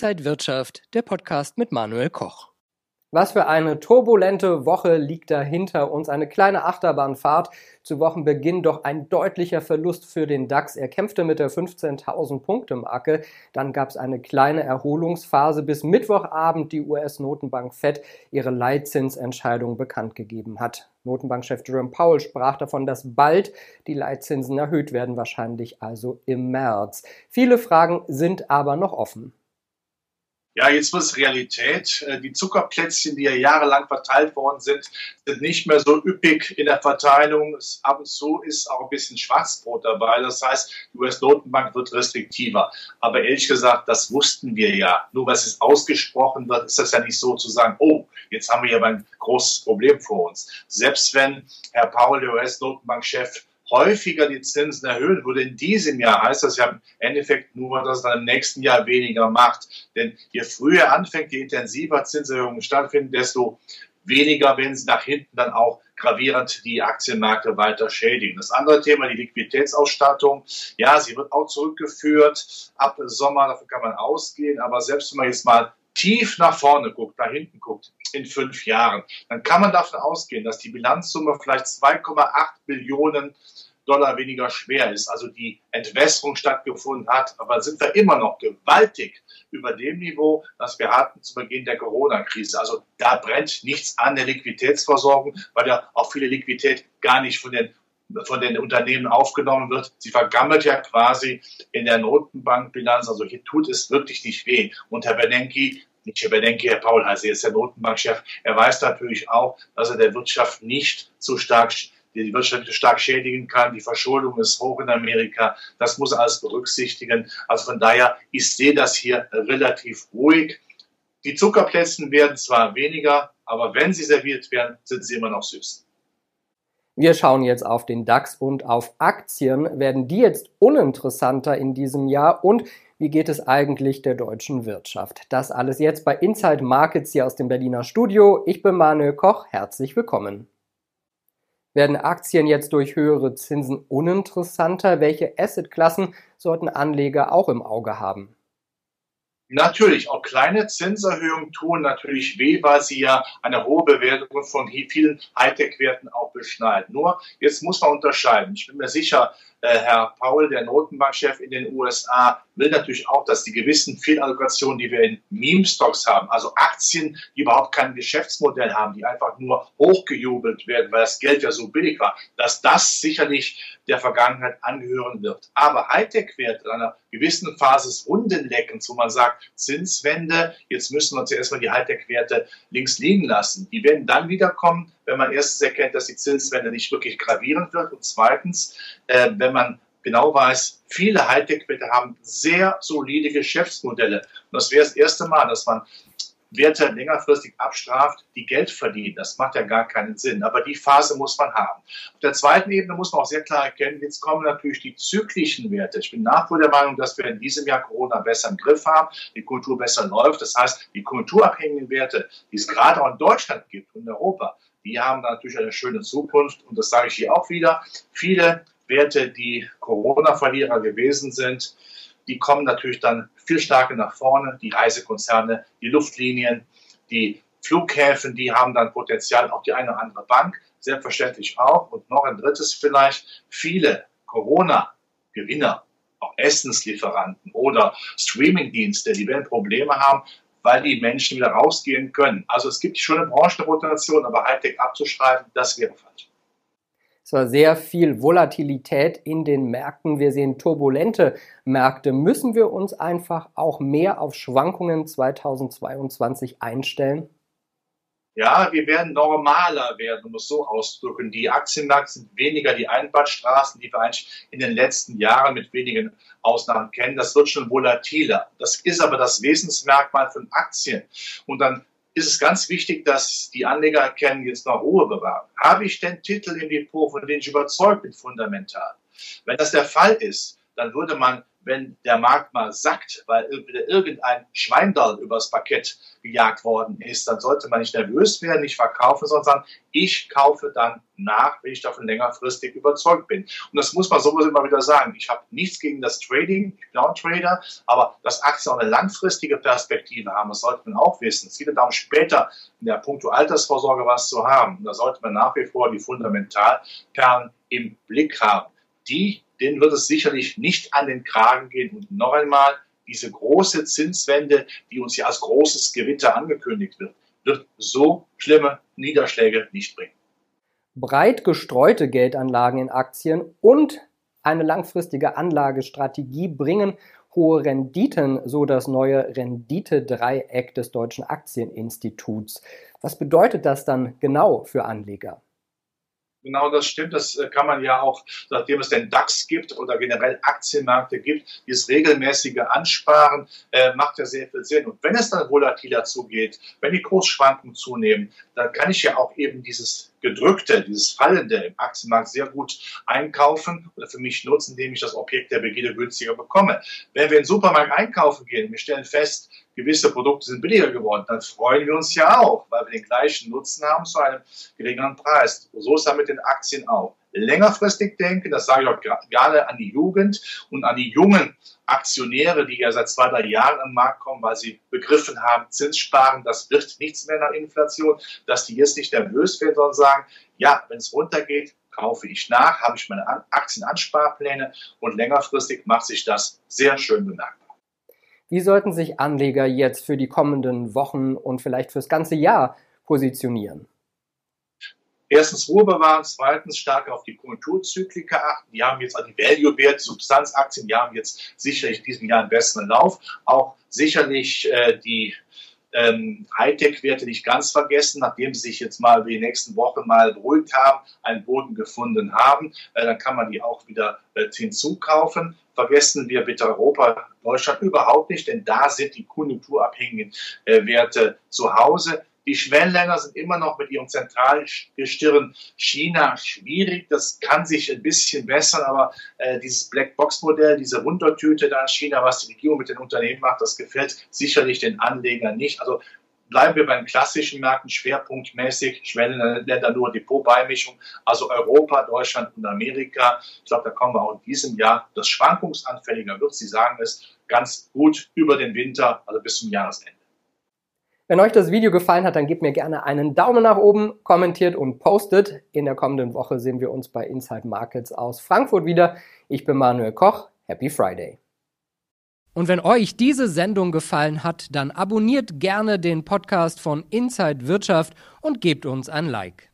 Inside Wirtschaft, der Podcast mit Manuel Koch. Was für eine turbulente Woche liegt da hinter uns. Eine kleine Achterbahnfahrt. Zu Wochenbeginn doch ein deutlicher Verlust für den DAX. Er kämpfte mit der 15.000 Punkte Marke. Dann gab es eine kleine Erholungsphase, bis Mittwochabend die US-Notenbank Fed ihre Leitzinsentscheidung bekannt gegeben hat. Notenbankchef Jerome Powell sprach davon, dass bald die Leitzinsen erhöht werden, wahrscheinlich also im März. Viele Fragen sind aber noch offen. Ja, jetzt wird es Realität. Äh, die Zuckerplätzchen, die ja jahrelang verteilt worden sind, sind nicht mehr so üppig in der Verteilung. Ab und zu ist auch ein bisschen Schwarzbrot dabei. Das heißt, die US-Notenbank wird restriktiver. Aber ehrlich gesagt, das wussten wir ja. Nur was es ausgesprochen wird, ist das ja nicht so zu sagen, oh, jetzt haben wir hier ein großes Problem vor uns. Selbst wenn Herr Paul, der US-Notenbankchef, häufiger die Zinsen erhöhen würde in diesem Jahr, heißt das ja im Endeffekt nur, dass es dann im nächsten Jahr weniger macht. Denn je früher anfängt, je intensiver Zinserhöhungen stattfinden, desto weniger werden sie nach hinten dann auch gravierend die Aktienmärkte weiter schädigen. Das andere Thema, die Liquiditätsausstattung, ja, sie wird auch zurückgeführt ab Sommer, dafür kann man ausgehen, aber selbst wenn man jetzt mal tief nach vorne guckt, nach hinten guckt, in fünf Jahren, dann kann man davon ausgehen, dass die Bilanzsumme vielleicht 2,8 Billionen Dollar weniger schwer ist, also die Entwässerung stattgefunden hat. Aber sind wir immer noch gewaltig über dem Niveau, das wir hatten zu Beginn der Corona-Krise. Also da brennt nichts an der Liquiditätsversorgung, weil ja auch viele Liquidität gar nicht von den von den Unternehmen aufgenommen wird. Sie vergammelt ja quasi in der Notenbankbilanz. Also hier tut es wirklich nicht weh. Und Herr Bernanke nicht Herr Bernanke, Herr Paul heißt er ist der Notenbankchef. Er weiß natürlich auch, dass er der Wirtschaft nicht zu stark die Wirtschaft stark schädigen kann. Die Verschuldung ist hoch in Amerika. Das muss alles berücksichtigen. Also von daher, ich sehe das hier relativ ruhig. Die Zuckerplätzchen werden zwar weniger, aber wenn sie serviert werden, sind sie immer noch süß. Wir schauen jetzt auf den DAX und auf Aktien. Werden die jetzt uninteressanter in diesem Jahr? Und wie geht es eigentlich der deutschen Wirtschaft? Das alles jetzt bei Inside Markets hier aus dem Berliner Studio. Ich bin Manuel Koch. Herzlich willkommen. Werden Aktien jetzt durch höhere Zinsen uninteressanter? Welche Assetklassen sollten Anleger auch im Auge haben? Natürlich, auch kleine Zinserhöhungen tun natürlich weh, weil sie ja eine hohe Bewertung von vielen Hightech-Werten auch beschneiden. Nur, jetzt muss man unterscheiden. Ich bin mir sicher, Herr Paul, der Notenbankchef in den USA, will natürlich auch, dass die gewissen Fehlallokationen, die wir in Meme-Stocks haben, also Aktien, die überhaupt kein Geschäftsmodell haben, die einfach nur hochgejubelt werden, weil das Geld ja so billig war, dass das sicherlich der Vergangenheit angehören wird. Aber Hightech-Werte in einer gewissen Phase des Rundenleckens, wo man sagt, Zinswende, jetzt müssen wir zuerst mal die Hightech-Werte links liegen lassen. Die werden dann wiederkommen, wenn man erstens erkennt, dass die Zinswende nicht wirklich gravierend wird und zweitens, äh, wenn man genau weiß, viele Hightech-Werte haben sehr solide Geschäftsmodelle. Und das wäre das erste Mal, dass man Werte längerfristig abstraft, die Geld verdienen. Das macht ja gar keinen Sinn. Aber die Phase muss man haben. Auf der zweiten Ebene muss man auch sehr klar erkennen, jetzt kommen natürlich die zyklischen Werte. Ich bin nach wie der Meinung, dass wir in diesem Jahr Corona besser im Griff haben, die Kultur besser läuft. Das heißt, die konjunkturabhängigen Werte, die es gerade auch in Deutschland gibt und in Europa, die haben natürlich eine schöne Zukunft. Und das sage ich hier auch wieder. Viele Werte, die Corona-Verlierer gewesen sind, die kommen natürlich dann viel stärker nach vorne. Die Reisekonzerne, die Luftlinien, die Flughäfen, die haben dann Potenzial, auch die eine oder andere Bank, selbstverständlich auch. Und noch ein drittes vielleicht, viele Corona-Gewinner, auch Essenslieferanten oder Streamingdienste, die werden Probleme haben, weil die Menschen wieder rausgehen können. Also es gibt schon eine Branchenrotation, aber Hightech abzuschreiben, das wäre falsch. Es war sehr viel Volatilität in den Märkten. Wir sehen turbulente Märkte. Müssen wir uns einfach auch mehr auf Schwankungen 2022 einstellen? Ja, wir werden normaler werden, um es so auszudrücken. Die Aktienmärkte sind weniger die Einbahnstraßen, die wir eigentlich in den letzten Jahren mit wenigen Ausnahmen kennen. Das wird schon volatiler. Das ist aber das Wesensmerkmal von Aktien. Und dann ist es ganz wichtig, dass die Anleger erkennen, jetzt noch Ruhe bewahren. Habe ich denn Titel im Depot, von denen ich überzeugt bin, fundamental? Wenn das der Fall ist, dann würde man wenn der Markt mal sackt, weil wieder irgendein Schweindall übers Parkett gejagt worden ist, dann sollte man nicht nervös werden, nicht verkaufen, sondern ich kaufe dann nach, wenn ich davon längerfristig überzeugt bin. Und das muss man sowieso immer wieder sagen. Ich habe nichts gegen das Trading, ich bin auch ein Trader, aber dass Aktien auch eine langfristige Perspektive haben, das sollte man auch wissen. Es geht darum, später in der Punkto Altersvorsorge was zu haben. Und da sollte man nach wie vor die Fundamentalperlen im Blick haben. Die, denen wird es sicherlich nicht an den Kragen gehen. Und noch einmal, diese große Zinswende, die uns ja als großes Gewitter angekündigt wird, wird so schlimme Niederschläge nicht bringen. Breit gestreute Geldanlagen in Aktien und eine langfristige Anlagestrategie bringen hohe Renditen, so das neue Renditedreieck des Deutschen Aktieninstituts. Was bedeutet das dann genau für Anleger? Genau das stimmt. Das äh, kann man ja auch, nachdem es den DAX gibt oder generell Aktienmärkte gibt, dieses regelmäßige Ansparen äh, macht ja sehr viel Sinn. Und wenn es dann volatiler zugeht, wenn die Kursschwankungen zunehmen, dann kann ich ja auch eben dieses gedrückte, dieses fallende im Aktienmarkt sehr gut einkaufen oder für mich nutzen, indem ich das Objekt der Begierde günstiger bekomme. Wenn wir in den Supermarkt einkaufen gehen wir stellen fest, gewisse Produkte sind billiger geworden, dann freuen wir uns ja auch, weil wir den gleichen Nutzen haben zu einem geringeren Preis. so ist es mit den Aktien auch. Längerfristig denken, das sage ich auch gerne an die Jugend und an die jungen Aktionäre, die ja seit zwei, drei Jahren am Markt kommen, weil sie begriffen haben, Zinssparen, das wird nichts mehr nach Inflation, dass die jetzt nicht nervös werden, sondern sagen, ja, wenn es runtergeht, kaufe ich nach, habe ich meine Aktienansparpläne und längerfristig macht sich das sehr schön bemerkbar. Wie sollten sich Anleger jetzt für die kommenden Wochen und vielleicht fürs ganze Jahr positionieren? Erstens Ruhe bewahren, zweitens stark auf die Konjunkturzyklika achten. Die haben jetzt also die Value-Wert, Substanzaktien, die haben jetzt sicherlich in diesem Jahr einen besseren Lauf. Auch sicherlich äh, die ähm, Hightech-Werte nicht ganz vergessen, nachdem sie sich jetzt mal die nächsten Wochen mal beruhigt haben, einen Boden gefunden haben, äh, dann kann man die auch wieder äh, hinzukaufen. Vergessen wir bitte Europa, Deutschland überhaupt nicht, denn da sind die konjunkturabhängigen äh, Werte zu Hause. Die Schwellenländer sind immer noch mit ihrem Zentralgestirn China schwierig. Das kann sich ein bisschen bessern, aber äh, dieses Blackbox-Modell, diese Wundertüte da in China, was die Regierung mit den Unternehmen macht, das gefällt sicherlich den Anlegern nicht. Also bleiben wir bei den klassischen Märkten schwerpunktmäßig, Schwellenländer nur Depotbeimischung, also Europa, Deutschland und Amerika. Ich glaube, da kommen wir auch in diesem Jahr, das schwankungsanfälliger wird, Sie sagen es, ganz gut über den Winter, also bis zum Jahresende. Wenn euch das Video gefallen hat, dann gebt mir gerne einen Daumen nach oben, kommentiert und postet. In der kommenden Woche sehen wir uns bei Inside Markets aus Frankfurt wieder. Ich bin Manuel Koch. Happy Friday. Und wenn euch diese Sendung gefallen hat, dann abonniert gerne den Podcast von Inside Wirtschaft und gebt uns ein Like.